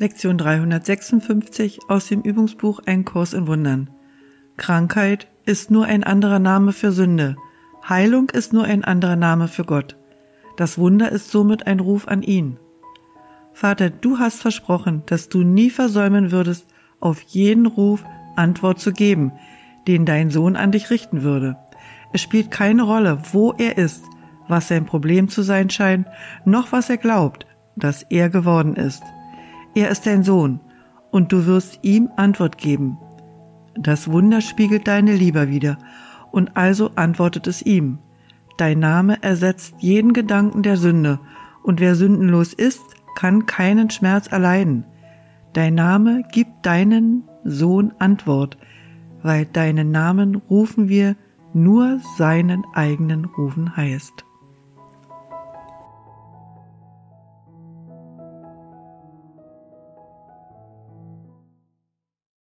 Lektion 356 aus dem Übungsbuch Ein Kurs in Wundern. Krankheit ist nur ein anderer Name für Sünde. Heilung ist nur ein anderer Name für Gott. Das Wunder ist somit ein Ruf an ihn. Vater, du hast versprochen, dass du nie versäumen würdest, auf jeden Ruf Antwort zu geben, den dein Sohn an dich richten würde. Es spielt keine Rolle, wo er ist, was sein Problem zu sein scheint, noch was er glaubt, dass er geworden ist. Er ist dein Sohn, und du wirst ihm Antwort geben. Das Wunder spiegelt deine Liebe wider, und also antwortet es ihm. Dein Name ersetzt jeden Gedanken der Sünde, und wer sündenlos ist, kann keinen Schmerz erleiden. Dein Name gibt deinen Sohn Antwort, weil deinen Namen rufen wir nur seinen eigenen Rufen heißt.